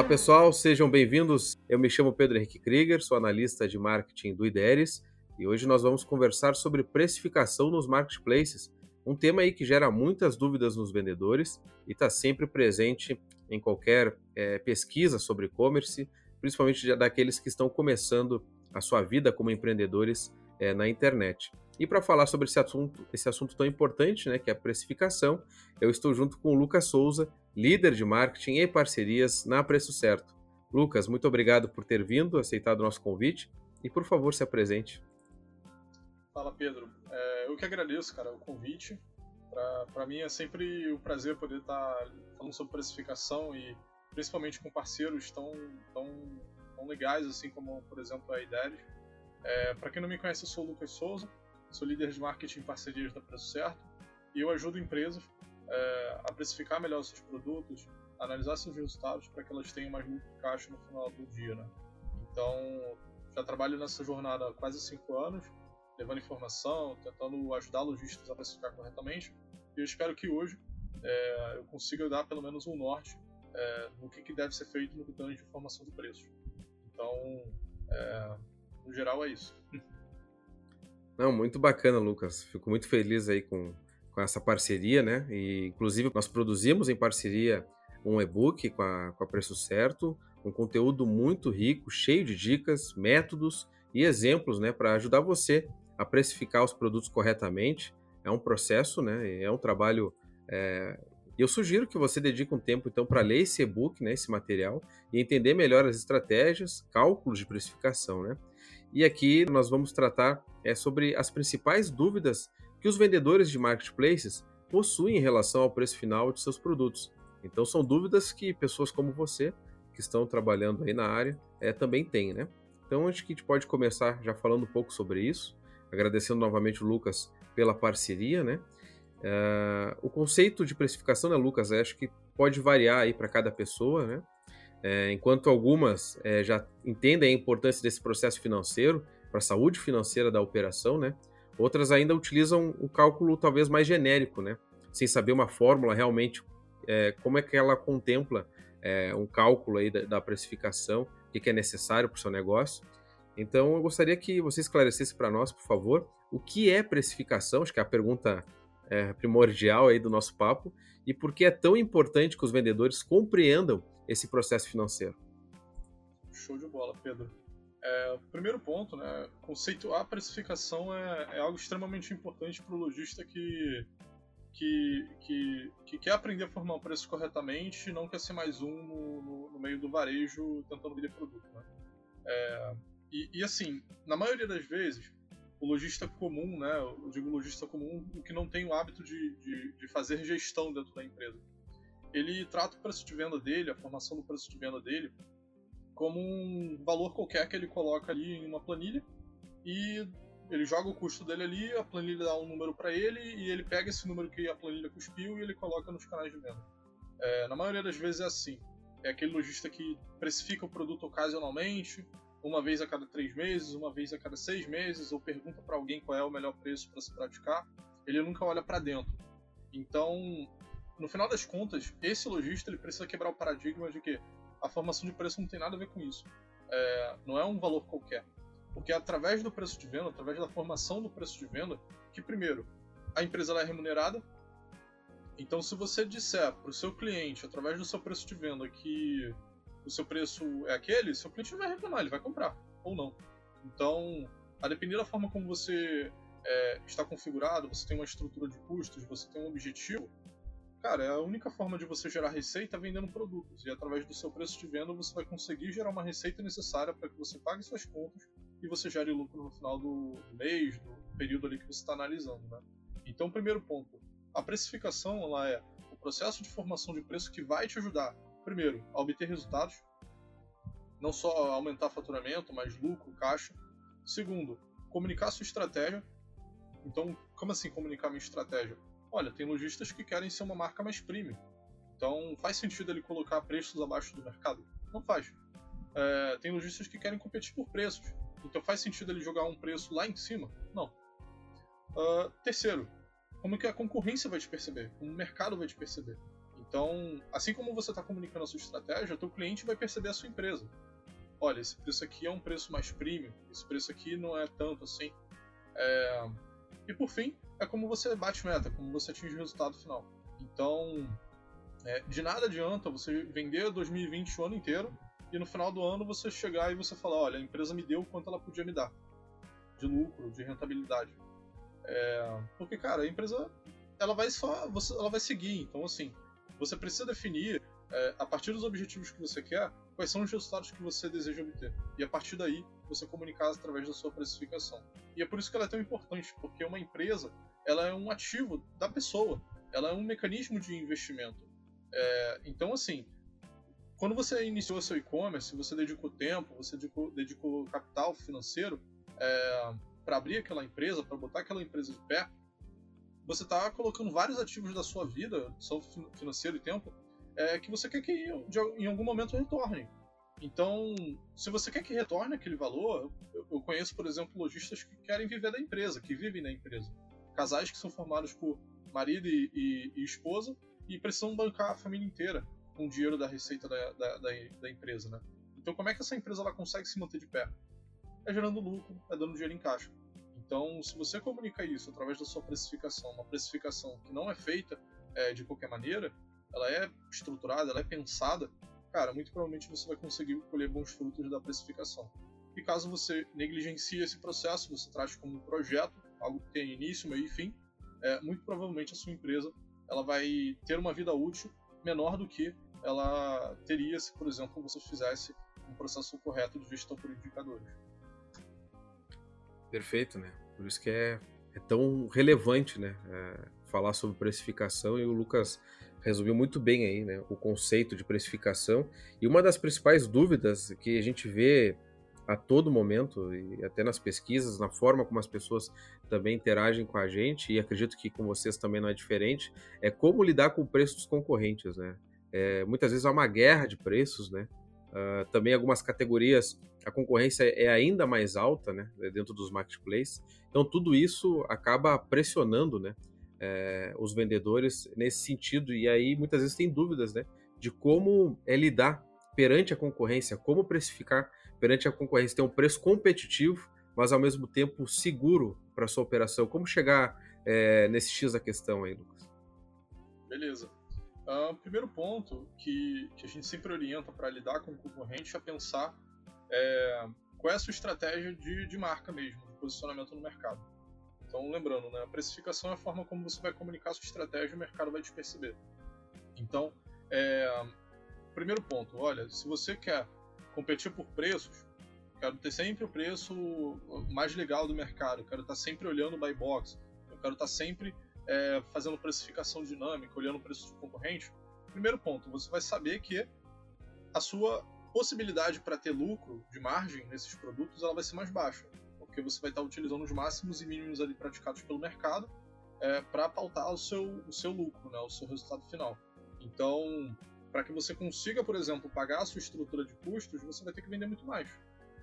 Olá pessoal, sejam bem-vindos. Eu me chamo Pedro Henrique Krieger, sou analista de marketing do IDERES e hoje nós vamos conversar sobre precificação nos marketplaces, um tema aí que gera muitas dúvidas nos vendedores e está sempre presente em qualquer é, pesquisa sobre e-commerce, principalmente daqueles que estão começando a sua vida como empreendedores é, na internet. E para falar sobre esse assunto, esse assunto tão importante, né, que é a precificação, eu estou junto com o Lucas Souza, líder de marketing e parcerias na Preço Certo. Lucas, muito obrigado por ter vindo, aceitado o nosso convite e por favor se apresente. Fala Pedro, é, eu que agradeço, cara, o convite. Para mim é sempre um prazer poder estar tá falando sobre precificação e principalmente com parceiros tão, tão, tão legais assim como, por exemplo, a Ideres. É, Para quem não me conhece, eu sou o Lucas Souza, sou líder de marketing em parcerias da Preço Certo e eu ajudo empresas é, a precificar melhor seus produtos, analisar seus resultados para que elas tenham mais lucro de caixa no final do dia. Né? Então, já trabalho nessa jornada há quase cinco anos, levando informação, tentando ajudar lojistas a precificar corretamente. E eu espero que hoje é, eu consiga dar pelo menos um norte é, no que, que, deve ser feito no que tange de informação de preços. Então, é, no geral, é isso. Não, muito bacana, Lucas. Fico muito feliz aí com, com essa parceria, né? E, inclusive, nós produzimos em parceria um e-book com a, com a Preço Certo, um conteúdo muito rico, cheio de dicas, métodos e exemplos, né? Para ajudar você a precificar os produtos corretamente. É um processo, né? É um trabalho. É... Eu sugiro que você dedique um tempo, então, para ler esse e-book, né? Esse material e entender melhor as estratégias, cálculos de precificação, né? E aqui nós vamos tratar é, sobre as principais dúvidas que os vendedores de marketplaces possuem em relação ao preço final de seus produtos. Então são dúvidas que pessoas como você, que estão trabalhando aí na área, é, também têm, né? Então acho que a gente pode começar já falando um pouco sobre isso, agradecendo novamente o Lucas pela parceria, né? Uh, o conceito de precificação, né, Lucas, acho que pode variar aí para cada pessoa, né? É, enquanto algumas é, já entendem a importância desse processo financeiro para a saúde financeira da operação, né? Outras ainda utilizam um cálculo talvez mais genérico, né? Sem saber uma fórmula realmente, é, como é que ela contempla é, um cálculo aí da, da precificação, o que, que é necessário para o seu negócio. Então, eu gostaria que você esclarecesse para nós, por favor, o que é precificação, acho que é a pergunta é, primordial aí do nosso papo, e por que é tão importante que os vendedores compreendam esse processo financeiro. Show de bola, Pedro. É, primeiro ponto, né, conceituar a precificação é, é algo extremamente importante para o lojista que, que, que, que, quer aprender a formar um preço corretamente e não quer ser mais um no, no, no meio do varejo tentando vender produto. Né? É, e, e, assim, na maioria das vezes, o lojista comum, né, eu digo lojista comum, o que não tem o hábito de, de, de fazer gestão dentro da empresa ele trata o preço de venda dele, a formação do preço de venda dele, como um valor qualquer que ele coloca ali em uma planilha e ele joga o custo dele ali, a planilha dá um número para ele e ele pega esse número que a planilha cuspiu e ele coloca nos canais de venda. É, na maioria das vezes é assim. É aquele lojista que precifica o produto ocasionalmente, uma vez a cada três meses, uma vez a cada seis meses, ou pergunta para alguém qual é o melhor preço para se praticar. Ele nunca olha para dentro. Então, no final das contas, esse lojista ele precisa quebrar o paradigma de que a formação de preço não tem nada a ver com isso. É, não é um valor qualquer. Porque é através do preço de venda, através da formação do preço de venda, que primeiro, a empresa é remunerada. Então, se você disser para o seu cliente, através do seu preço de venda, que o seu preço é aquele, seu cliente não vai reclamar, ele vai comprar, ou não. Então, a depender da forma como você é, está configurado, você tem uma estrutura de custos, você tem um objetivo, Cara, é a única forma de você gerar receita vendendo produtos. E através do seu preço de venda você vai conseguir gerar uma receita necessária para que você pague suas contas e você gere lucro no final do mês, do período ali que você está analisando. Né? Então, primeiro ponto, a precificação ela é o processo de formação de preço que vai te ajudar, primeiro, a obter resultados, não só aumentar faturamento, mas lucro, caixa. Segundo, comunicar sua estratégia. Então, como assim comunicar minha estratégia? Olha, tem lojistas que querem ser uma marca mais premium. Então faz sentido ele colocar preços abaixo do mercado? Não faz. É, tem lojistas que querem competir por preços. Então faz sentido ele jogar um preço lá em cima? Não. Uh, terceiro, como que a concorrência vai te perceber? Como o mercado vai te perceber? Então, assim como você está comunicando a sua estratégia, o teu cliente vai perceber a sua empresa. Olha, esse preço aqui é um preço mais premium, esse preço aqui não é tanto assim. É... E por fim, é como você bate meta, como você atinge o resultado final. Então, é, de nada adianta você vender 2020 o ano inteiro e no final do ano você chegar e você falar, olha, a empresa me deu quanto ela podia me dar de lucro, de rentabilidade. É, porque, cara, a empresa ela vai só, você, ela vai seguir. Então, assim, você precisa definir é, a partir dos objetivos que você quer quais são os resultados que você deseja obter e a partir daí você comunicar através da sua precificação. E é por isso que ela é tão importante, porque uma empresa ela é um ativo da pessoa, ela é um mecanismo de investimento. É, então, assim, quando você iniciou seu e-commerce, você dedicou tempo, você dedicou, dedicou capital financeiro é, para abrir aquela empresa, para botar aquela empresa de pé, você está colocando vários ativos da sua vida, seu financeiro e tempo, é, que você quer que em algum momento retorne. Então, se você quer que retorne aquele valor, eu conheço, por exemplo, lojistas que querem viver da empresa, que vivem na empresa. Casais que são formados por marido e, e, e esposa e precisam bancar a família inteira com o dinheiro da receita da, da, da, da empresa, né? Então, como é que essa empresa ela consegue se manter de pé? É gerando lucro, é dando dinheiro em caixa. Então, se você comunica isso através da sua precificação, uma precificação que não é feita é, de qualquer maneira, ela é estruturada, ela é pensada, cara, muito provavelmente você vai conseguir colher bons frutos da precificação. E caso você negligencie esse processo, você trate como um projeto, algo que tem início, meio e fim, é, muito provavelmente a sua empresa ela vai ter uma vida útil menor do que ela teria se, por exemplo, você fizesse um processo correto de gestão por indicadores. Perfeito, né? Por isso que é, é tão relevante, né? É, falar sobre precificação e o Lucas resumiu muito bem aí, né? O conceito de precificação e uma das principais dúvidas que a gente vê a todo momento e até nas pesquisas, na forma como as pessoas também interagem com a gente e acredito que com vocês também não é diferente, é como lidar com o preço dos concorrentes, né? É, muitas vezes há uma guerra de preços, né? Uh, também algumas categorias a concorrência é ainda mais alta, né? Dentro dos marketplaces. Então tudo isso acaba pressionando, né? É, os vendedores nesse sentido e aí muitas vezes tem dúvidas, né? De como é lidar perante a concorrência, como precificar perante a concorrência, ter um preço competitivo, mas ao mesmo tempo seguro para sua operação. Como chegar é, nesse X da questão aí, Lucas? Beleza. Uh, primeiro ponto que, que a gente sempre orienta para lidar com o concorrente é pensar é, qual é a sua estratégia de, de marca mesmo, de posicionamento no mercado. Então, lembrando, né, a precificação é a forma como você vai comunicar sua estratégia e o mercado vai te perceber. Então, é, primeiro ponto, olha, se você quer competir por preços, quero ter sempre o preço mais legal do mercado, quero estar sempre olhando o buy box, eu quero estar sempre é, fazendo precificação dinâmica, olhando o preço do concorrente. Primeiro ponto, você vai saber que a sua possibilidade para ter lucro de margem nesses produtos ela vai ser mais baixa, porque você vai estar utilizando os máximos e mínimos ali praticados pelo mercado é, para pautar o seu, o seu lucro, né, o seu resultado final. Então, para que você consiga, por exemplo, pagar a sua estrutura de custos, você vai ter que vender muito mais.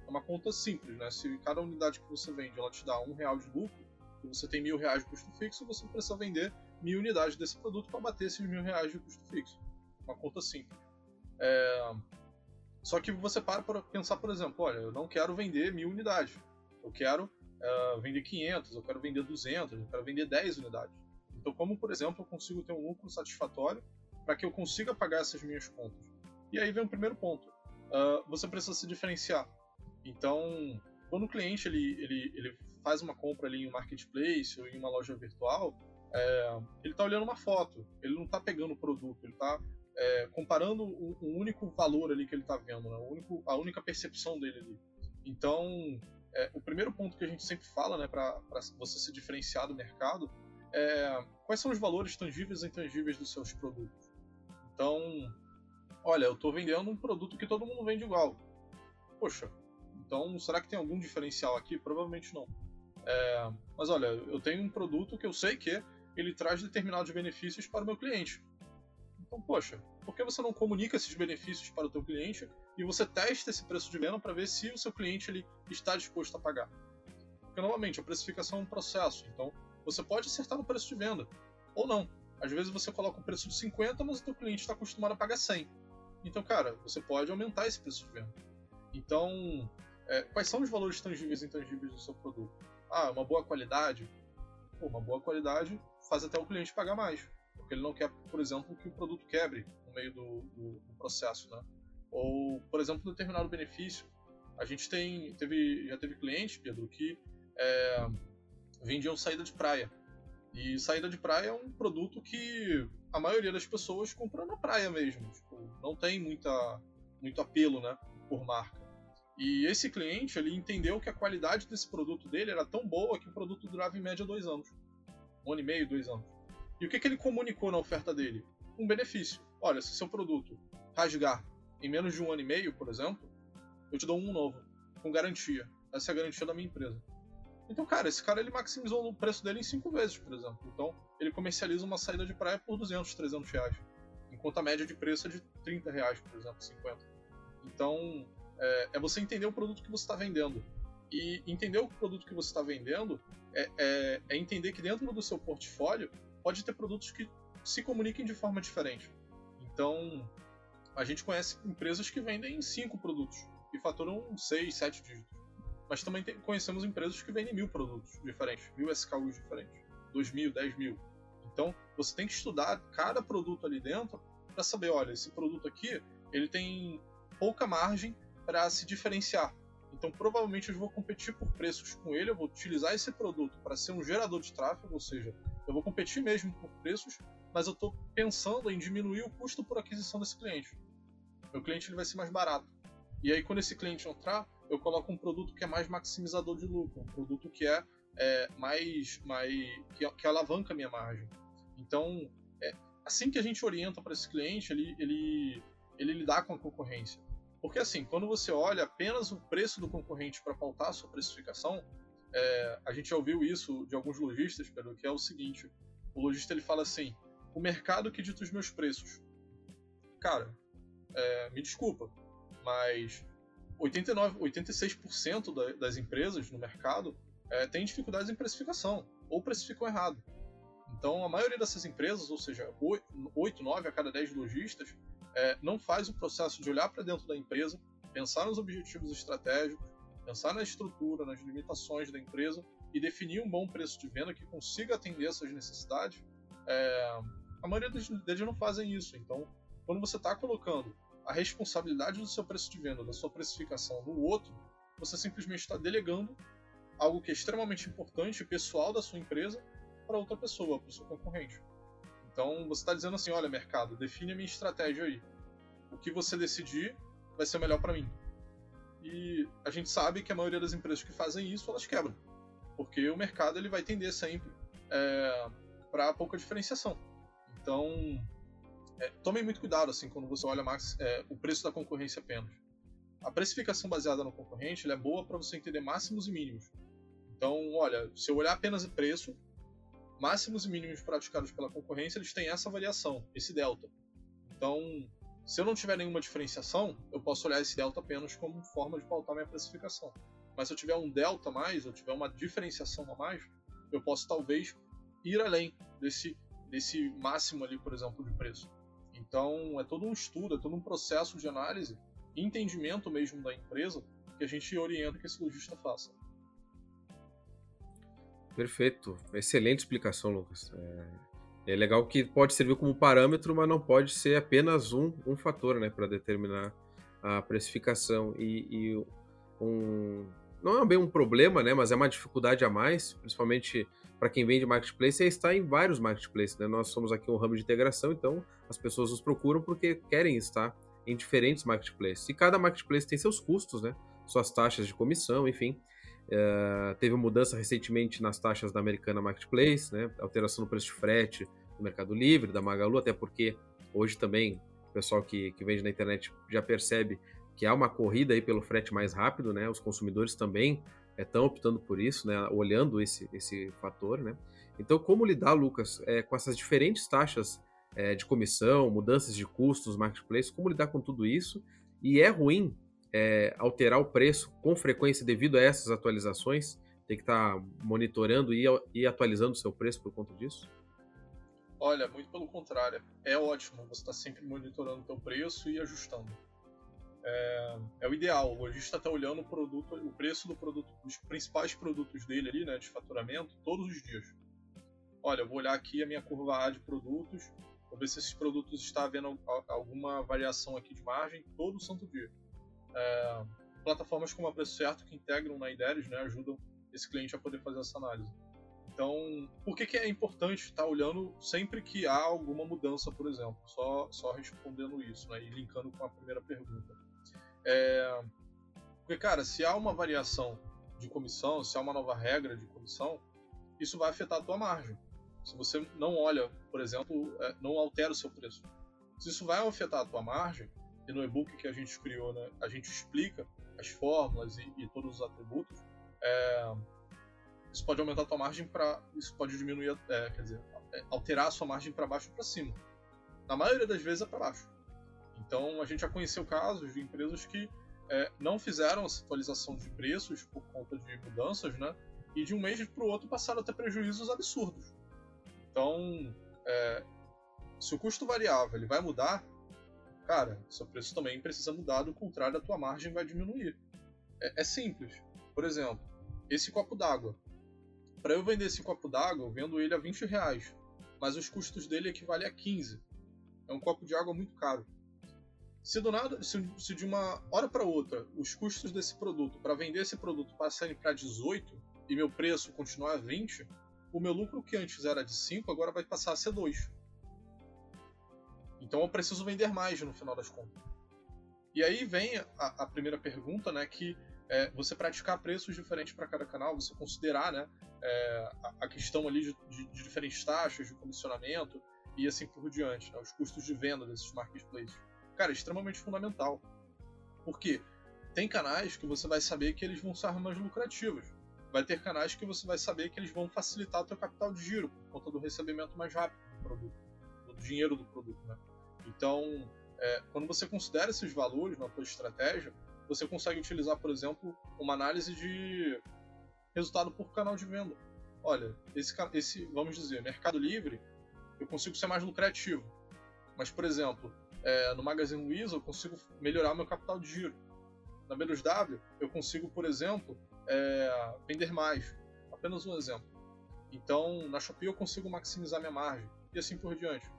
É uma conta simples, né? Se cada unidade que você vende ela te dá um real de lucro, e você tem mil reais de custo fixo, você precisa vender mil unidades desse produto para bater esses mil reais de custo fixo. Uma conta simples. É... Só que você para para pensar, por exemplo, olha, eu não quero vender mil unidades. Eu quero uh, vender 500, eu quero vender 200, eu quero vender 10 unidades. Então, como, por exemplo, eu consigo ter um lucro satisfatório para que eu consiga pagar essas minhas contas. E aí vem o primeiro ponto. Uh, você precisa se diferenciar. Então, quando o cliente ele, ele, ele faz uma compra ali em um marketplace ou em uma loja virtual, é, ele está olhando uma foto, ele não está pegando o produto, ele está é, comparando o, o, único valor ali que ele está vendo, né? o único, a única percepção dele ali. Então, é, o primeiro ponto que a gente sempre fala né, para você se diferenciar do mercado é quais são os valores tangíveis e intangíveis dos seus produtos. Então, olha, eu estou vendendo um produto que todo mundo vende igual. Poxa, então será que tem algum diferencial aqui? Provavelmente não. É, mas olha, eu tenho um produto que eu sei que ele traz determinados benefícios para o meu cliente. Então, poxa, por que você não comunica esses benefícios para o teu cliente e você testa esse preço de venda para ver se o seu cliente ele está disposto a pagar? Porque, novamente, a precificação é um processo, então você pode acertar no preço de venda ou não. Às vezes você coloca o preço de 50, mas o teu cliente está acostumado a pagar 100. Então, cara, você pode aumentar esse preço de venda. Então, é, quais são os valores tangíveis e intangíveis do seu produto? Ah, uma boa qualidade. Pô, uma boa qualidade faz até o cliente pagar mais. Porque ele não quer, por exemplo, que o produto quebre no meio do, do, do processo, né? Ou, por exemplo, um determinado benefício. A gente tem, teve, já teve cliente, Pedro, que é, vendiam saída de praia. E saída de praia é um produto que a maioria das pessoas compra na praia mesmo. Tipo, não tem muita, muito apelo né, por marca. E esse cliente ele entendeu que a qualidade desse produto dele era tão boa que o produto durava em média dois anos. Um ano e meio, dois anos. E o que, que ele comunicou na oferta dele? Um benefício. Olha, se seu produto rasgar em menos de um ano e meio, por exemplo, eu te dou um novo, com garantia. Essa é a garantia da minha empresa. Então, cara, esse cara ele maximizou o preço dele em cinco vezes, por exemplo. Então, ele comercializa uma saída de praia por 200, 300 reais. Enquanto a média de preço é de 30 reais, por exemplo, 50. Então, é, é você entender o produto que você está vendendo. E entender o produto que você está vendendo é, é, é entender que dentro do seu portfólio pode ter produtos que se comuniquem de forma diferente. Então, a gente conhece empresas que vendem cinco produtos e faturam seis, sete dígitos. Mas também tem, conhecemos empresas que vendem mil produtos diferentes, mil SKUs diferentes, dois mil, dez mil. Então, você tem que estudar cada produto ali dentro para saber, olha, esse produto aqui, ele tem pouca margem para se diferenciar. Então, provavelmente eu vou competir por preços com ele, eu vou utilizar esse produto para ser um gerador de tráfego, ou seja, eu vou competir mesmo por preços, mas eu estou pensando em diminuir o custo por aquisição desse cliente meu cliente ele vai ser mais barato. E aí, quando esse cliente entrar, eu coloco um produto que é mais maximizador de lucro, um produto que é, é mais, mais que, que, alavanca a minha margem. Então, é, assim que a gente orienta para esse cliente, ele, ele, ele lidar com a concorrência. Porque assim, quando você olha apenas o preço do concorrente para pautar a sua precificação, é, a gente já ouviu isso de alguns lojistas, Pedro, que é o seguinte: o lojista ele fala assim, o mercado que dita os meus preços. Cara, é, me desculpa, mas 89, 86% da, das empresas no mercado é, tem dificuldades em precificação ou precificam errado. Então, a maioria dessas empresas, ou seja, 8, 9 a cada 10 lojistas, é, não faz o processo de olhar para dentro da empresa, pensar nos objetivos estratégicos, pensar na estrutura, nas limitações da empresa e definir um bom preço de venda que consiga atender essas necessidades. É, a maioria deles não fazem isso. Então, quando você está colocando a responsabilidade do seu preço de venda, da sua precificação no outro, você simplesmente está delegando algo que é extremamente importante pessoal da sua empresa para outra pessoa, para o seu concorrente. Então você está dizendo assim: olha, mercado, define a minha estratégia aí. O que você decidir vai ser melhor para mim. E a gente sabe que a maioria das empresas que fazem isso elas quebram, porque o mercado ele vai tender sempre é, para pouca diferenciação. Então é, tomem muito cuidado assim quando você olha é, o preço da concorrência apenas. A precificação baseada no concorrente é boa para você entender máximos e mínimos. Então, olha, se eu olhar apenas o preço, máximos e mínimos praticados pela concorrência, eles têm essa variação, esse delta. Então, se eu não tiver nenhuma diferenciação, eu posso olhar esse delta apenas como forma de pautar minha precificação. Mas se eu tiver um delta a mais, eu tiver uma diferenciação a mais, eu posso talvez ir além desse, desse máximo ali, por exemplo, de preço. Então, é todo um estudo, é todo um processo de análise entendimento mesmo da empresa que a gente orienta que esse lojista faça. Perfeito. Excelente explicação, Lucas. É, é legal que pode servir como parâmetro, mas não pode ser apenas um, um fator né, para determinar a precificação. E, e um, não é bem um problema, né, mas é uma dificuldade a mais, principalmente para quem vende marketplace, é estar em vários marketplaces. Né? Nós somos aqui um ramo de integração, então as pessoas nos procuram porque querem estar em diferentes marketplaces. E cada marketplace tem seus custos, né? suas taxas de comissão, enfim. Uh, teve mudança recentemente nas taxas da Americana Marketplace, né? alteração no preço de frete do Mercado Livre, da Magalu, até porque hoje também o pessoal que, que vende na internet já percebe que há uma corrida aí pelo frete mais rápido, né? Os consumidores também estão é, optando por isso, né? Olhando esse, esse fator, né? Então, como lidar, Lucas, é, com essas diferentes taxas é, de comissão, mudanças de custos nos marketplaces, como lidar com tudo isso? E é ruim é, alterar o preço com frequência devido a essas atualizações? Tem que estar tá monitorando e, e atualizando o seu preço por conta disso? Olha, muito pelo contrário. É ótimo você está sempre monitorando o teu preço e ajustando. É, é o ideal. O lojista está olhando o produto, o preço do produto, os principais produtos dele ali, né, de faturamento, todos os dias. Olha, eu vou olhar aqui a minha curva A de produtos, vou ver se esses produtos está havendo alguma variação aqui de margem todo santo dia. É, plataformas como a Preço Certo que integram na IDERES, né, ajudam esse cliente a poder fazer essa análise. Então, por que, que é importante estar olhando sempre que há alguma mudança, por exemplo? Só, só respondendo isso, né? E linkando com a primeira pergunta. É... Porque, cara, se há uma variação de comissão, se há uma nova regra de comissão, isso vai afetar a tua margem. Se você não olha, por exemplo, é, não altera o seu preço. Se isso vai afetar a tua margem, e no e-book que a gente criou, né, a gente explica as fórmulas e, e todos os atributos, é, isso pode aumentar a tua margem para. Isso pode diminuir, é, quer dizer, é, alterar a sua margem para baixo ou para cima. Na maioria das vezes é para baixo. Então a gente já conheceu casos de empresas que é, não fizeram essa atualização de preços por conta de mudanças, né? E de um mês para o outro passaram a ter prejuízos absurdos. Então, é, se o custo variável ele vai mudar, cara, seu preço também precisa mudar, do contrário, a tua margem vai diminuir. É, é simples. Por exemplo, esse copo d'água. Para eu vender esse copo d'água, eu vendo ele a 20 reais, mas os custos dele equivalem a 15. É um copo de água muito caro. Se do nada, se, se de uma hora para outra, os custos desse produto para vender esse produto passarem para 18 e meu preço continuar a 20, o meu lucro que antes era de 5 agora vai passar a ser 2. Então eu preciso vender mais no final das contas. E aí vem a, a primeira pergunta, né, que é, você praticar preços diferentes para cada canal, você considerar né, é, a, a, questão ali de, de, de, diferentes taxas de comissionamento e assim por diante, né, os custos de venda desses marketplaces. Cara, extremamente fundamental. Porque tem canais que você vai saber que eles vão ser mais lucrativos. Vai ter canais que você vai saber que eles vão facilitar o teu capital de giro por conta do recebimento mais rápido do produto, do dinheiro do produto, né? Então, é, quando você considera esses valores na tua estratégia, você consegue utilizar, por exemplo, uma análise de resultado por canal de venda. Olha, esse, esse vamos dizer, Mercado Livre, eu consigo ser mais lucrativo. Mas, por exemplo, é, no Magazine Luiza eu consigo melhorar meu capital de giro. Na B2W eu consigo, por exemplo, é, vender mais. Apenas um exemplo. Então, na Shopee eu consigo maximizar minha margem e assim por diante.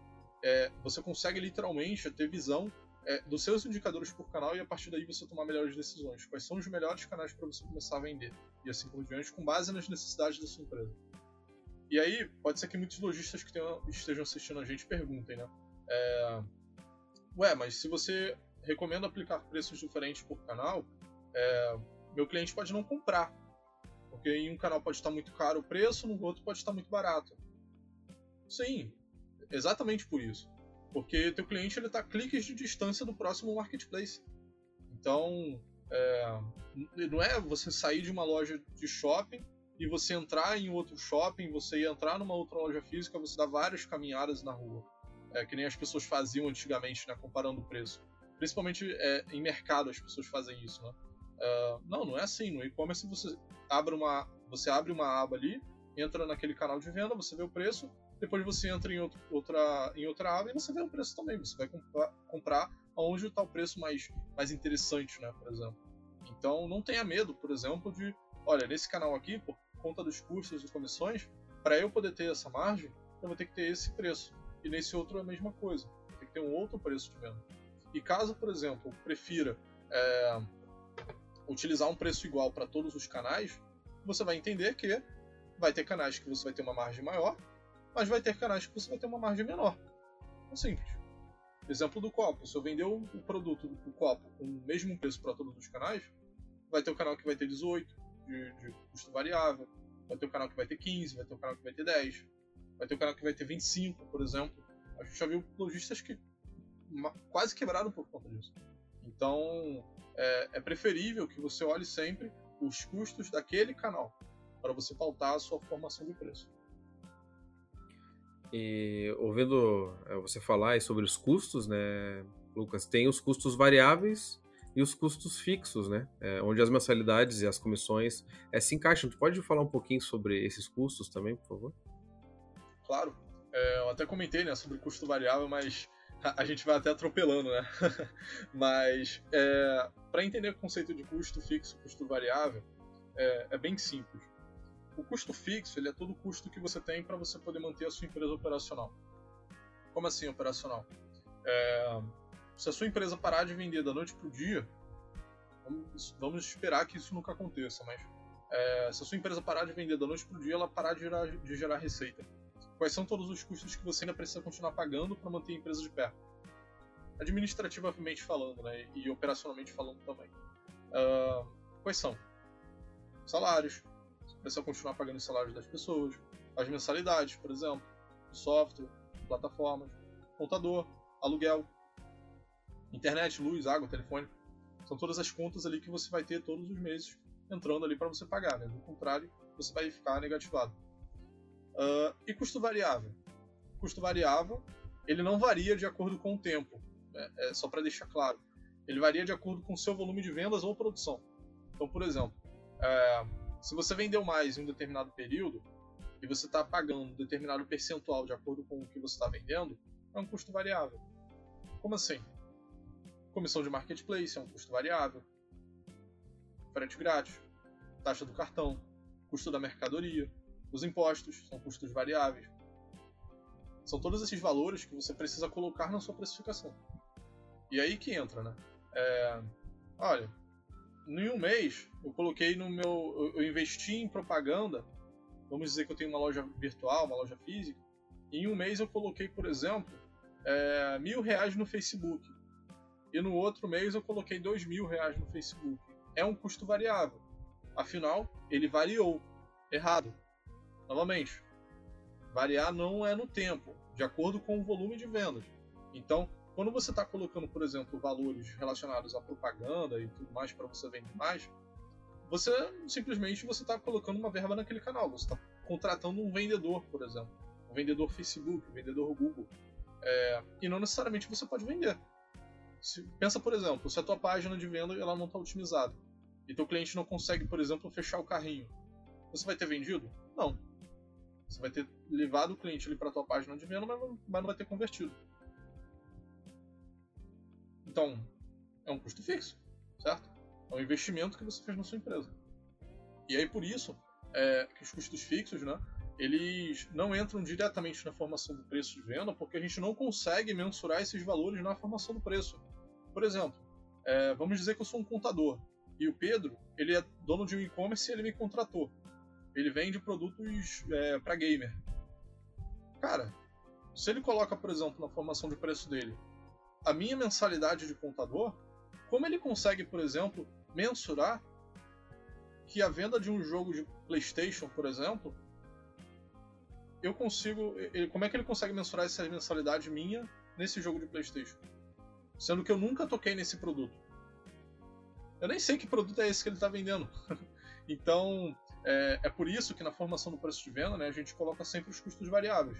É, você consegue literalmente ter visão é, dos seus indicadores por canal e a partir daí você tomar melhores decisões. Quais são os melhores canais para você começar a vender e assim por diante, com base nas necessidades da sua empresa. E aí, pode ser que muitos lojistas que tenham, estejam assistindo a gente perguntem, né? É, Ué, mas se você recomenda aplicar preços diferentes por canal, é, meu cliente pode não comprar. Porque em um canal pode estar muito caro o preço, no outro pode estar muito barato. Sim, exatamente por isso. Porque teu cliente está cliques de distância do próximo marketplace. Então, é, não é você sair de uma loja de shopping e você entrar em outro shopping, você entrar numa outra loja física, você dá várias caminhadas na rua. É, que nem as pessoas faziam antigamente, né, comparando o preço. Principalmente é, em mercado as pessoas fazem isso, né? Uh, não, não é assim. No e-commerce você abre uma, você abre uma aba ali, entra naquele canal de venda, você vê o preço, depois você entra em, outro, outra, em outra aba e você vê o preço também. Você vai comprar, comprar está o preço mais, mais interessante, né, por exemplo. Então não tenha medo, por exemplo, de, olha, nesse canal aqui, por conta dos custos e comissões, para eu poder ter essa margem, eu vou ter que ter esse preço. E nesse outro é a mesma coisa. Tem que ter um outro preço de venda. E caso, por exemplo, prefira é, utilizar um preço igual para todos os canais, você vai entender que vai ter canais que você vai ter uma margem maior mas vai ter canais que você vai ter uma margem menor. É simples. Exemplo do copo. Se eu vender o produto do copo com o mesmo preço para todos os canais, vai ter o canal que vai ter 18 de, de, custo variável, vai ter o canal que vai ter 15, vai ter o canal que vai ter 10, vai ter o canal que vai ter 25, por exemplo. A gente já viu lojistas que quase quebraram por conta disso. Então, é, é preferível que você olhe sempre os custos daquele canal para você pautar a sua formação de preço. E ouvindo é, você falar sobre os custos, né, Lucas, tem os custos variáveis e os custos fixos, né, é, onde as mensalidades e as comissões é, se encaixam. Tu pode falar um pouquinho sobre esses custos também, por favor? Claro. É, eu até comentei né, sobre custo variável, mas a, gente vai até atropelando, né? mas é, para entender o conceito de custo fixo, custo variável, é, é, bem simples. O custo fixo ele é todo o custo que você tem para você poder manter a sua empresa operacional. Como assim operacional? É, se a sua empresa parar de vender da noite para o dia, vamos, vamos, esperar que isso nunca aconteça, mas é, se a sua empresa parar de vender da noite para o dia, ela parar de gerar, de gerar receita. Quais são todos os custos que você ainda precisa continuar pagando para manter a empresa de pé? Administrativamente falando, né, e operacionalmente falando também. Uh, quais são? Salários. Você precisa continuar pagando os salários das pessoas. As mensalidades, por exemplo. Software, plataformas, contador, aluguel, internet, luz, água, telefone. São todas as contas ali que você vai ter todos os meses entrando ali para você pagar, né? Do contrário, você vai ficar negativado. Uh, e custo variável? Custo variável, ele não varia de acordo com o tempo, né? é só para deixar claro. Ele varia de acordo com o seu volume de vendas ou produção. Então, por exemplo, é, se você vendeu mais em um determinado período e você está pagando um determinado percentual de acordo com o que você está vendendo, é um custo variável. Como assim? Comissão de marketplace é um custo variável. Frete grátis, taxa do cartão, custo da mercadoria, os impostos são custos variáveis. São todos esses valores que você precisa colocar na sua precificação. E aí que entra, né? É, olha, em um mês eu coloquei no meu. Eu investi em propaganda. Vamos dizer que eu tenho uma loja virtual, uma loja física. Em um mês eu coloquei, por exemplo, é, mil reais no Facebook. E no outro mês eu coloquei dois mil reais no Facebook. É um custo variável. Afinal, ele variou. Errado. Novamente, variar não é no tempo, de acordo com o volume de vendas. Então, quando você está colocando, por exemplo, valores relacionados à propaganda e tudo mais para você vender mais, você simplesmente você está colocando uma verba naquele canal. Você está contratando um vendedor, por exemplo, um vendedor Facebook, um vendedor Google, é, e não necessariamente você pode vender. Se, pensa, por exemplo, se a tua página de venda ela não está otimizada e teu cliente não consegue, por exemplo, fechar o carrinho, você vai ter vendido? Não. Você vai ter levado o cliente ali para a tua página de venda, mas não, mas não vai ter convertido. Então, é um custo fixo, certo? É um investimento que você fez na sua empresa. E aí, por isso, é, que os custos fixos, né, eles não entram diretamente na formação do preço de venda, porque a gente não consegue mensurar esses valores na formação do preço. Por exemplo, é, vamos dizer que eu sou um contador e o Pedro ele é dono de um e-commerce e ele me contratou. Ele vende produtos é, para gamer. Cara, se ele coloca, por exemplo, na formação de preço dele, a minha mensalidade de contador, como ele consegue, por exemplo, mensurar que a venda de um jogo de PlayStation, por exemplo, eu consigo. Ele, como é que ele consegue mensurar essa mensalidade minha nesse jogo de PlayStation? Sendo que eu nunca toquei nesse produto. Eu nem sei que produto é esse que ele está vendendo. então, é, é, por isso que na formação do preço de venda, né, a gente coloca sempre os custos variáveis,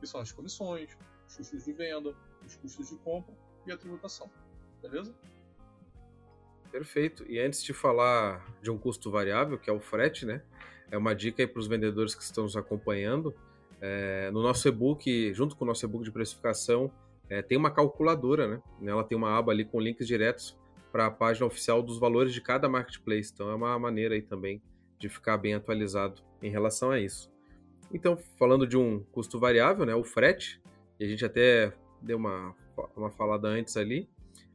que são as comissões, os custos de venda, os custos de compra e a tributação. Beleza? Perfeito. E antes de falar de um custo variável, que é o frete, né? É uma dica aí para os vendedores que estão nos acompanhando. É, no nosso e-book, junto com o nosso e-book de precificação, é, tem uma calculadora, né? Ela tem uma aba ali com links diretos para a página oficial dos valores de cada marketplace. Então é uma maneira aí também de ficar bem atualizado em relação a isso. Então, falando de um custo variável, né, o frete, e a gente até deu uma, uma falada antes ali,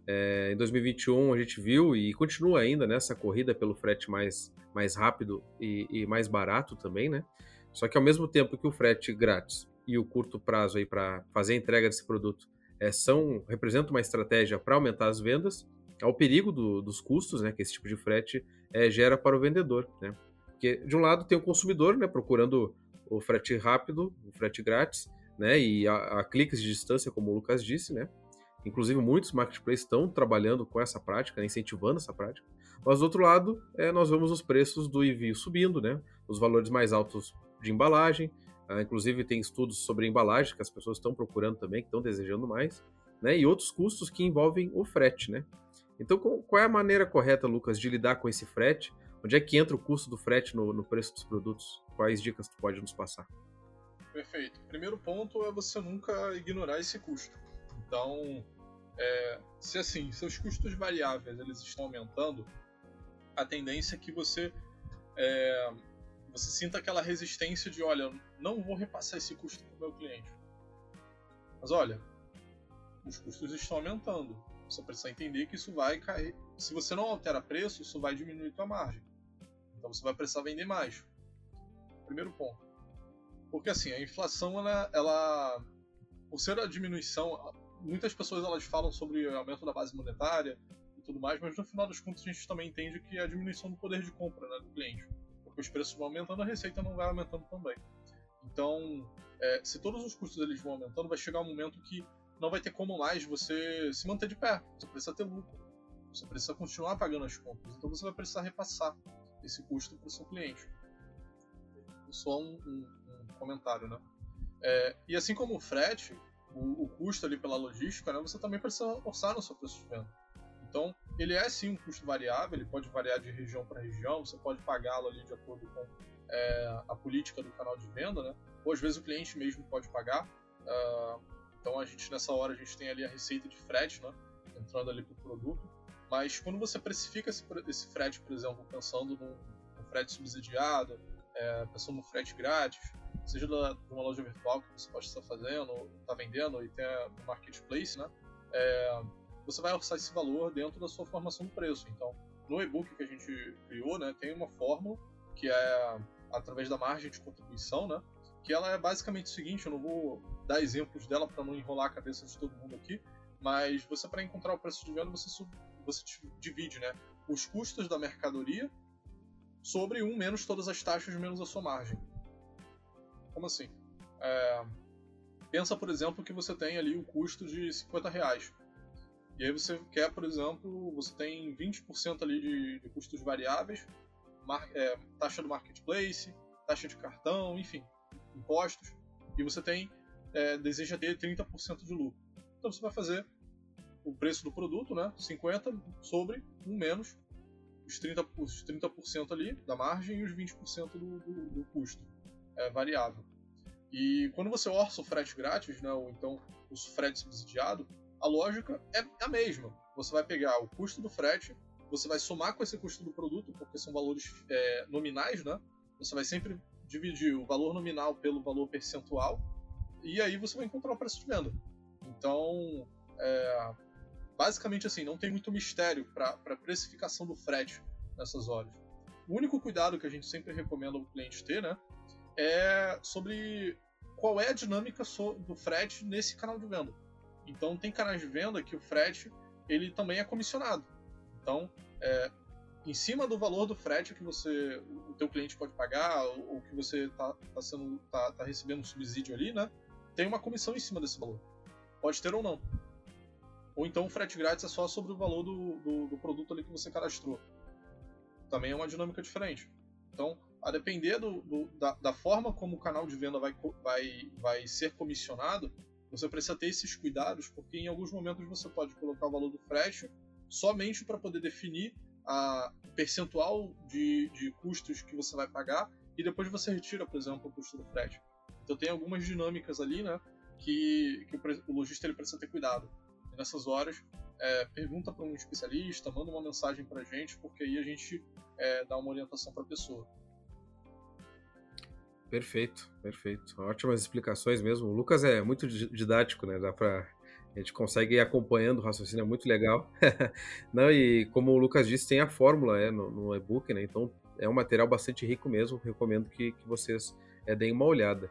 é, em 2021 a gente viu e continua ainda nessa né, corrida pelo frete mais, mais rápido e, e, mais barato também, né? Só que ao mesmo tempo que o frete grátis e o curto prazo aí para fazer a entrega desse produto é, são representam uma estratégia para aumentar as vendas, ao perigo do, dos custos, né, que esse tipo de frete é, gera para o vendedor, né? Porque, de um lado, tem o consumidor, né, procurando o frete rápido, o frete grátis, né, e a, a cliques de distância, como o Lucas disse, né. Inclusive, muitos marketplaces estão trabalhando com essa prática, né, incentivando essa prática. Mas, do outro lado, é, nós vemos os preços do envio subindo, né, os valores mais altos de embalagem. Ah, inclusive, tem estudos sobre embalagem que as pessoas estão procurando também, que estão desejando mais, né, e outros custos que envolvem o frete, né. Então, qual é a maneira correta, Lucas, de lidar com esse frete? Onde é que entra o custo do frete no, no preço dos produtos? Quais dicas tu pode nos passar? Perfeito. Primeiro ponto é você nunca ignorar esse custo. Então, é, se assim, seus custos variáveis eles estão aumentando, a tendência é que você é, você sinta aquela resistência de, olha, não vou repassar esse custo para o meu cliente. Mas olha, os custos estão aumentando. Você precisa entender que isso vai cair. Se você não altera preço, isso vai diminuir tua margem. Então você vai precisar vender mais. Primeiro ponto. Porque assim, a inflação, ela, ela por ser a diminuição, muitas pessoas elas falam sobre aumento da base monetária e tudo mais, mas no final das contas a gente também entende que é a diminuição do poder de compra né, do cliente. Porque os preços vão aumentando, a receita não vai aumentando também. Então, é, se todos os custos eles vão aumentando, vai chegar um momento que não vai ter como mais você se manter de pé. Você precisa ter lucro. Você precisa continuar pagando as contas. Então você vai precisar repassar esse custo para o seu cliente. Só um, um, um comentário, né? É, e assim como o frete, o, o, custo ali pela logística, né, você também precisa orçar no seu preço de venda. Então, ele é sim um custo variável, ele pode variar de região para região, você pode pagá-lo ali de acordo com é, a política do canal de venda, né? Ou às vezes o cliente mesmo pode pagar. Uh, então a gente nessa hora a gente tem ali a receita de frete, né? Entrando ali para o produto. Mas quando você precifica esse, esse frete, por exemplo, pensando num frete subsidiado, é, pensando no frete grátis, seja de uma loja virtual que você pode estar fazendo, está vendendo e tem no marketplace, né? É, você vai orçar esse valor dentro da sua formação do preço. Então, no e-book que a gente criou, né, tem uma fórmula que é através da margem de contribuição, né? Que ela é basicamente o seguinte, eu não vou dar exemplos dela para não enrolar a cabeça de todo mundo aqui, mas você para encontrar o preço de venda você você divide, né, os custos da mercadoria sobre um menos todas as taxas menos a sua margem. Como assim? É, pensa, por exemplo, que você tem ali o custo de 50 reais. E aí você quer, por exemplo, você tem 20% ali de, de, custos variáveis, mar, é, taxa do marketplace, taxa de cartão, enfim, impostos, e você tem é, deseja ter 30% de lucro. Então você vai fazer o preço do produto, né, 50 sobre 1 menos os 30%, os 30 ali da margem e os 20% do, do, do custo é, variável. E quando você orça o frete grátis, né, ou então o frete subsidiado, a lógica é a mesma. Você vai pegar o custo do frete, você vai somar com esse custo do produto, porque são valores é, nominais, né? Você vai sempre dividir o valor nominal pelo valor percentual, e aí você vai encontrar o preço de venda. Então, é, basicamente assim, não tem muito mistério para precificação do frete nessas horas. O único cuidado que a gente sempre recomenda ao cliente ter, né, é sobre qual é a dinâmica do frete nesse canal de venda. Então, tem canais de venda que o frete ele também é comissionado. Então, é, em cima do valor do frete que você, o teu cliente pode pagar ou, que você está tá sendo, tá, tá recebendo um subsídio ali, né, tem uma comissão em cima desse valor. Pode ter ou não. Ou então o frete grátis é só sobre o valor do, do, do produto ali que você cadastrou. Também é uma dinâmica diferente. Então, a depender do, do, da, da, forma como o canal de venda vai, vai, vai ser comissionado, você precisa ter esses cuidados, porque em alguns momentos você pode colocar o valor do frete somente para poder definir a percentual de, de custos que você vai pagar e depois você retira, por exemplo, o custo do frete. Então tem algumas dinâmicas ali, né, que, que o lojista ele precisa ter cuidado nessas horas, é, pergunta para um especialista, manda uma mensagem para a gente, porque aí a gente é, dá uma orientação para a pessoa. Perfeito, perfeito. Ótimas explicações mesmo. O Lucas é muito didático, né? Dá para a gente consegue ir acompanhando o raciocínio, é muito legal. Não, e como o Lucas disse, tem a fórmula é, no, no e-book, né? Então é um material bastante rico mesmo. Recomendo que, que vocês é, deem uma olhada.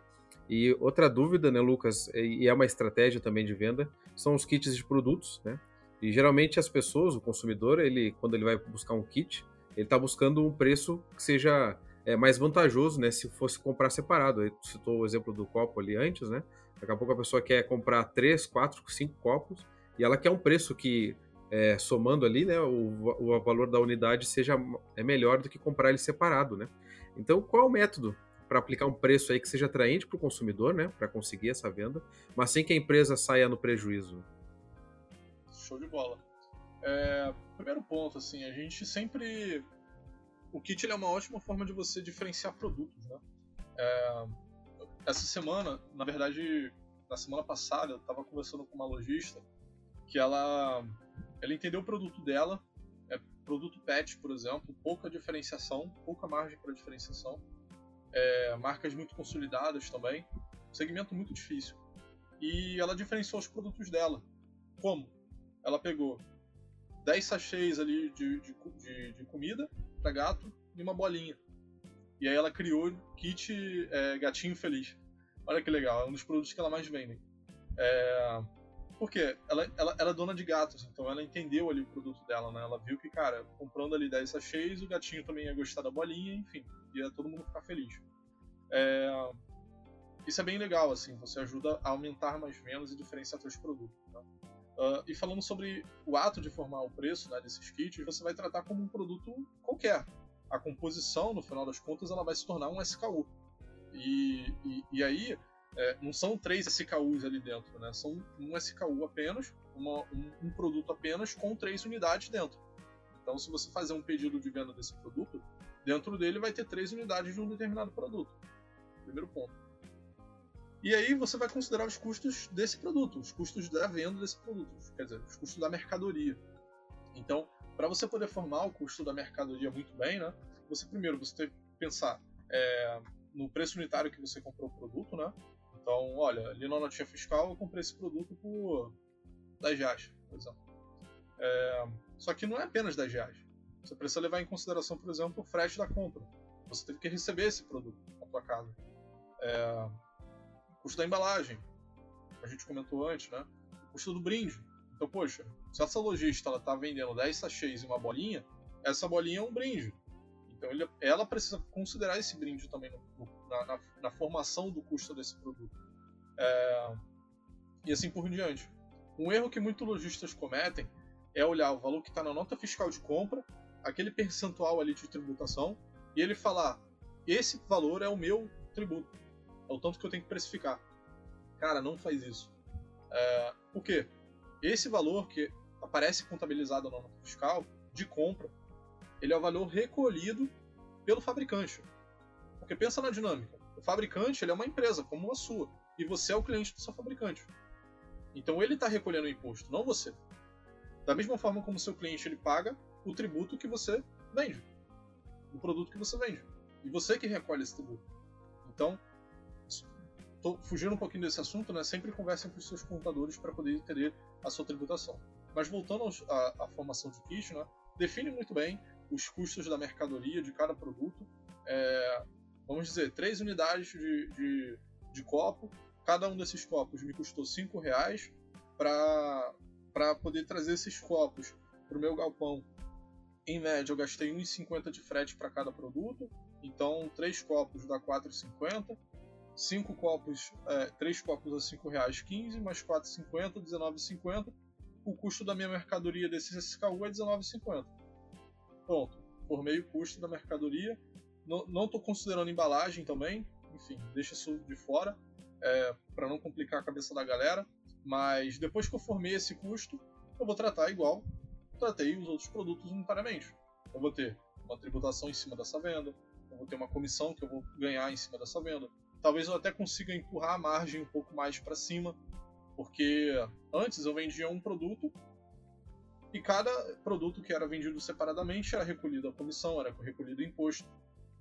E outra dúvida, né, Lucas, e é uma estratégia também de venda, são os kits de produtos, né? E geralmente as pessoas, o consumidor, ele quando ele vai buscar um kit, ele está buscando um preço que seja é, mais vantajoso, né? Se fosse comprar separado. Eu citou o exemplo do copo ali antes, né? Daqui a pouco a pessoa quer comprar três, quatro, cinco copos e ela quer um preço que é, somando ali, né, o, o valor da unidade seja é melhor do que comprar ele separado, né? Então, qual é o método para aplicar um preço aí que seja atraente para o consumidor, né, para conseguir essa venda, mas sem que a empresa saia no prejuízo. Show de bola. É, primeiro ponto, assim, a gente sempre o kit é uma ótima forma de você diferenciar produtos, né? É, essa semana, na verdade, na semana passada, eu estava conversando com uma lojista que ela, ela entendeu o produto dela, é produto pet, por exemplo, pouca diferenciação, pouca margem para diferenciação, é, marcas muito consolidadas também, segmento muito difícil. E ela diferenciou os produtos dela. Como? Ela pegou 10 sachês ali de, de, de, de comida para gato e uma bolinha. E aí ela criou kit é, gatinho feliz. Olha que legal, é um dos produtos que ela mais vende. É... Por quê? Ela, ela, ela é dona de gatos, então ela entendeu ali o produto dela, né? Ela viu que, cara, comprando ali 10 sachês, o gatinho também ia gostar da bolinha, enfim, ia todo mundo ficar feliz. É... Isso é bem legal, assim, você ajuda a aumentar mais vendas e diferenciar seus produtos. Tá? Uh, e falando sobre o ato de formar o preço né, desses kits, você vai tratar como um produto qualquer. A composição, no final das contas, ela vai se tornar um SKU. E, e, e aí, é, não são três SKUs ali dentro, né? São um SKU apenas, uma, um, um, produto apenas com três unidades dentro. Então, se você fazer um pedido de venda desse produto, dentro dele vai ter três unidades de um determinado produto. Primeiro ponto. E aí você vai considerar os custos desse produto, os custos da venda desse produto, quer dizer, os custos da mercadoria. Então, para você poder formar o custo da mercadoria muito bem, né? Você primeiro você tem que pensar é, no preço unitário que você comprou o produto, né? Então, olha, ali na notinha fiscal eu comprei esse produto por 10 reais, por exemplo. É, só que não é apenas 10 reais. Você precisa levar em consideração, por exemplo, o frete da compra. Você teve que receber esse produto na sua casa. É, o custo da embalagem, a gente comentou antes, né? O custo do brinde. Então, poxa, se essa lojista ela tá vendendo 10 sachês e uma bolinha, essa bolinha é um brinde. Então ele, ela precisa considerar esse brinde também no, na, na, na, formação do custo desse produto. É, e assim por diante. Um erro que muitos lojistas cometem é olhar o valor que está na nota fiscal de compra, aquele percentual ali de tributação, e ele falar: esse valor é o meu tributo, é o tanto que eu tenho que precificar. Cara, não faz isso. É, por quê? Esse valor que aparece contabilizado na nota fiscal de compra ele é o valor recolhido pelo fabricante. Porque pensa na dinâmica. O fabricante ele é uma empresa, como a sua, e você é o cliente do seu fabricante. Então ele está recolhendo o imposto, não você. Da mesma forma como seu cliente ele paga o tributo que você vende, o produto que você vende. E você que recolhe esse tributo. Então, estou fugindo um pouquinho desse assunto, né? Sempre conversem com os seus contadores para poder entender a sua tributação. Mas voltando à, à formação de kit, né? define muito bem os custos da mercadoria de cada produto. É, vamos dizer, três unidades de, de, de, copo. Cada um desses copos me custou cinco reais para poder trazer esses copos para o meu galpão. Em média, eu gastei 1,50 de frete para cada produto. Então, três copos dá 4,50. Cinco copos, é, três copos a cinco reais 15, mais 4,50, 19,50. O custo da minha mercadoria desse SKU é 19,50 Pronto, formei o custo da mercadoria. Não estou considerando embalagem também, enfim, deixa isso de fora é, para não complicar a cabeça da galera. Mas depois que eu formei esse custo, eu vou tratar igual tratei os outros produtos unitariamente. Eu vou ter uma tributação em cima dessa venda, eu vou ter uma comissão que eu vou ganhar em cima dessa venda. Talvez eu até consiga empurrar a margem um pouco mais para cima, porque antes eu vendia um produto e cada produto que era vendido separadamente era recolhido a comissão, era recolhido o imposto.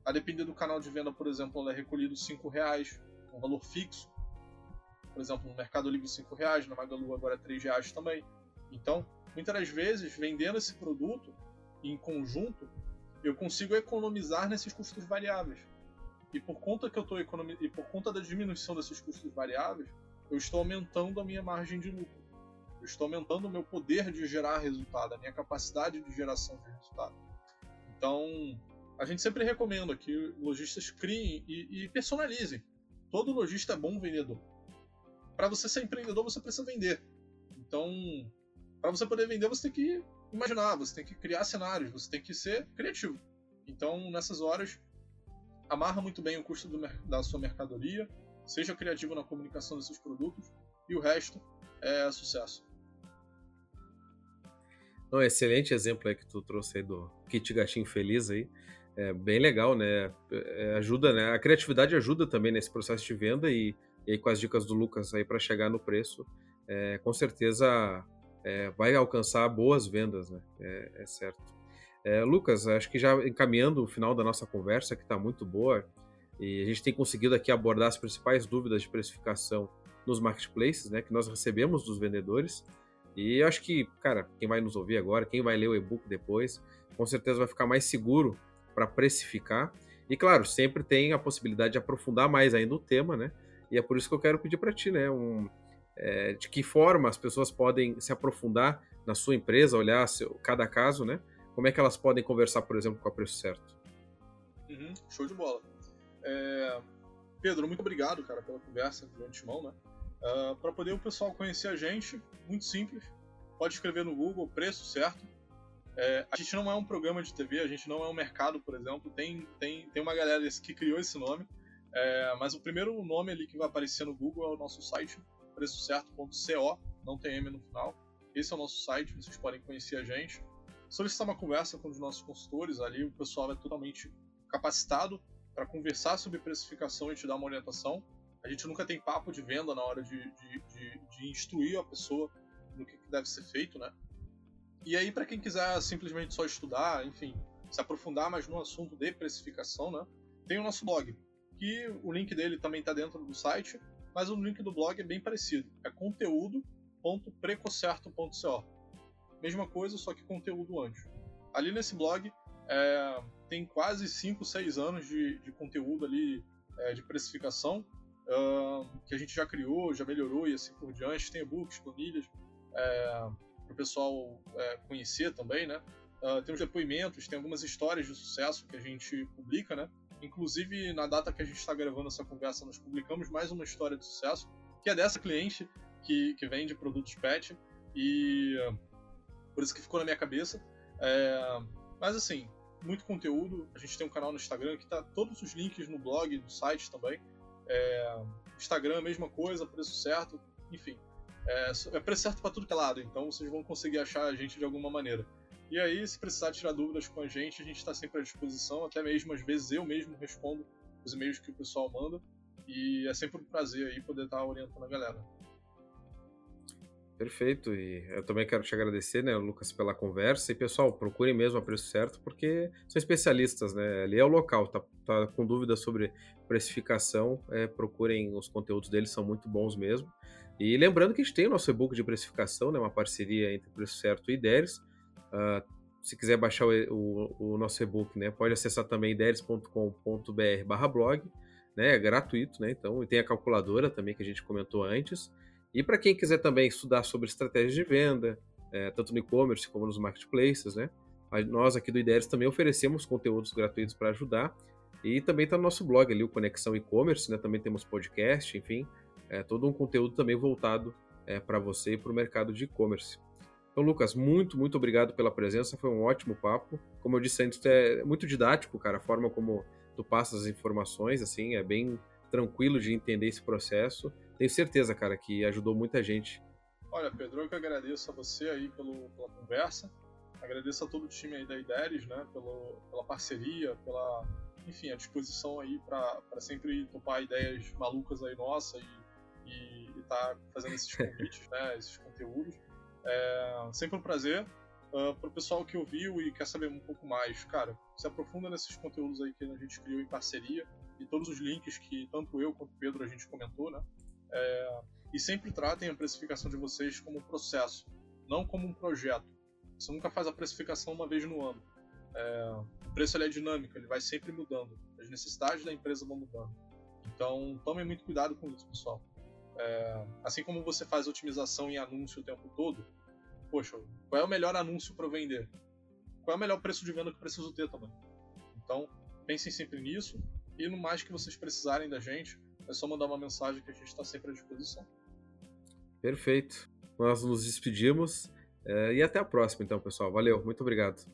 A depender do canal de venda, por exemplo, ela é recolhido R$ reais, um valor fixo. Por exemplo, no Mercado Livre R$ reais, na Magalu agora R$ reais também. Então, muitas das vezes, vendendo esse produto em conjunto, eu consigo economizar nesses custos variáveis. E por conta que eu estou economiz... e por conta da diminuição desses custos variáveis, eu estou aumentando a minha margem de lucro. Eu estou aumentando o meu poder de gerar resultado, a minha capacidade de geração de resultado. Então, a gente sempre recomenda que lojistas criem e, e personalizem. Todo lojista é bom vendedor. Para você ser empreendedor, você precisa vender. Então, para você poder vender, você tem que imaginar, você tem que criar cenários, você tem que ser criativo. Então, nessas horas, amarra muito bem o custo do, da sua mercadoria, seja criativo na comunicação desses produtos e o resto é sucesso. Um excelente exemplo aí que tu trouxe aí do kit gatinho feliz aí. É bem legal, né? É, ajuda, né? A criatividade ajuda também nesse processo de venda e, e com as dicas do Lucas aí para chegar no preço, é, com certeza é, vai alcançar boas vendas, né? É, é certo. É, Lucas, acho que já encaminhando o final da nossa conversa, que está muito boa, e a gente tem conseguido aqui abordar as principais dúvidas de precificação nos marketplaces, né, que nós recebemos dos vendedores. E acho que, cara, quem vai nos ouvir agora, quem vai ler o e-book depois, com certeza vai ficar mais seguro para precificar. E claro, sempre tem a possibilidade de aprofundar mais ainda o tema, né? E é por isso que eu quero pedir para ti, né, um, é, de que forma as pessoas podem se aprofundar na sua empresa, olhar seu, cada caso, né? Como é que elas podem conversar, por exemplo, com a Preço Certo? Uhum, show de bola. É... Pedro, muito obrigado, cara, pela conversa de antemão, né? Uh, para poder o pessoal conhecer a gente, muito simples. Pode escrever no Google Preço Certo. É, a gente não é um programa de TV, a gente não é um mercado, por exemplo. Tem, tem, tem uma galera que criou esse nome. É, mas o primeiro nome ali que vai aparecer no Google é o nosso site, preçocerto.co, não tem M no final. Esse é o nosso site, vocês podem conhecer a gente. Solicitar uma conversa com os nossos consultores ali, o pessoal é totalmente capacitado para conversar sobre precificação e te dar uma orientação. A gente nunca tem papo de venda na hora de, de, de, de instruir a pessoa no que deve ser feito, né? E aí, para quem quiser simplesmente só estudar, enfim, se aprofundar mais no assunto de precificação, né? Tem o nosso blog, que o link dele também está dentro do site, mas o link do blog é bem parecido. É conteúdo.precocerto.co. Mesma coisa, só que conteúdo antes. Ali nesse blog é, tem quase 5, 6 anos de, de conteúdo ali é, de precificação que a gente já criou, já melhorou e assim por diante. Tem e-books, planilhas é, para o pessoal é, conhecer também, né? Uh, tem os depoimentos, tem algumas histórias de sucesso que a gente publica, né? Inclusive, na data que a gente está gravando essa conversa, nós publicamos mais uma história de sucesso, que é dessa cliente que, que vende produtos pet, e uh, por isso que ficou na minha cabeça. É, mas assim, muito conteúdo. A gente tem um canal no Instagram que tá todos os links no blog, no site também. É, Instagram, mesma coisa, preço certo, enfim. É, é preço certo para tudo que é lado, então vocês vão conseguir achar a gente de alguma maneira. E aí, se precisar tirar dúvidas com a gente, a gente está sempre à disposição, até mesmo às vezes eu mesmo respondo os e-mails que o pessoal manda. E é sempre um prazer aí poder estar orientando a galera. Perfeito, e eu também quero te agradecer, né, Lucas, pela conversa. E pessoal, procurem mesmo a preço certo, porque são especialistas, né? Ali é o local, tá, tá com dúvidas sobre precificação, é, procurem os conteúdos deles, são muito bons mesmo. E lembrando que a gente tem o nosso e-book de precificação, né, uma parceria entre Preço Certo e Ideres. Uh, se quiser baixar o, o, o nosso e-book, né, pode acessar também ideres.com.br/blog, né, é gratuito, né? Então, e tem a calculadora também que a gente comentou antes. E para quem quiser também estudar sobre estratégias de venda, é, tanto no e-commerce como nos marketplaces, né? Nós aqui do IDERES também oferecemos conteúdos gratuitos para ajudar. E também está no nosso blog ali, o Conexão E-Commerce, né? Também temos podcast, enfim, é, todo um conteúdo também voltado é, para você e para o mercado de e-commerce. Então, Lucas, muito, muito obrigado pela presença, foi um ótimo papo. Como eu disse antes, é muito didático, cara, a forma como tu passa as informações, assim, é bem tranquilo de entender esse processo tenho certeza, cara, que ajudou muita gente. Olha, Pedro, eu que agradeço a você aí pelo, pela conversa. Agradeço a todo o time aí da IDERES, né, pelo, pela parceria, pela, enfim, a disposição aí para sempre topar ideias malucas aí nossa e estar tá fazendo esses convites, né, esses conteúdos. É sempre um prazer. Uh, para o pessoal que ouviu e quer saber um pouco mais, cara, se aprofunda nesses conteúdos aí que a gente criou em parceria e todos os links que tanto eu quanto o Pedro a gente comentou, né? É, e sempre tratem a precificação de vocês como um processo, não como um projeto. Você nunca faz a precificação uma vez no ano. É, o preço é dinâmico, ele vai sempre mudando. As necessidades da empresa vão mudando. Então, tomem muito cuidado com isso, pessoal. É, assim como você faz otimização em anúncio o tempo todo, poxa, qual é o melhor anúncio para vender? Qual é o melhor preço de venda que eu preciso ter também? Então, pensem sempre nisso e no mais que vocês precisarem da gente, é só mandar uma mensagem que a gente está sempre à disposição. Perfeito. Nós nos despedimos é, e até a próxima, então, pessoal. Valeu, muito obrigado.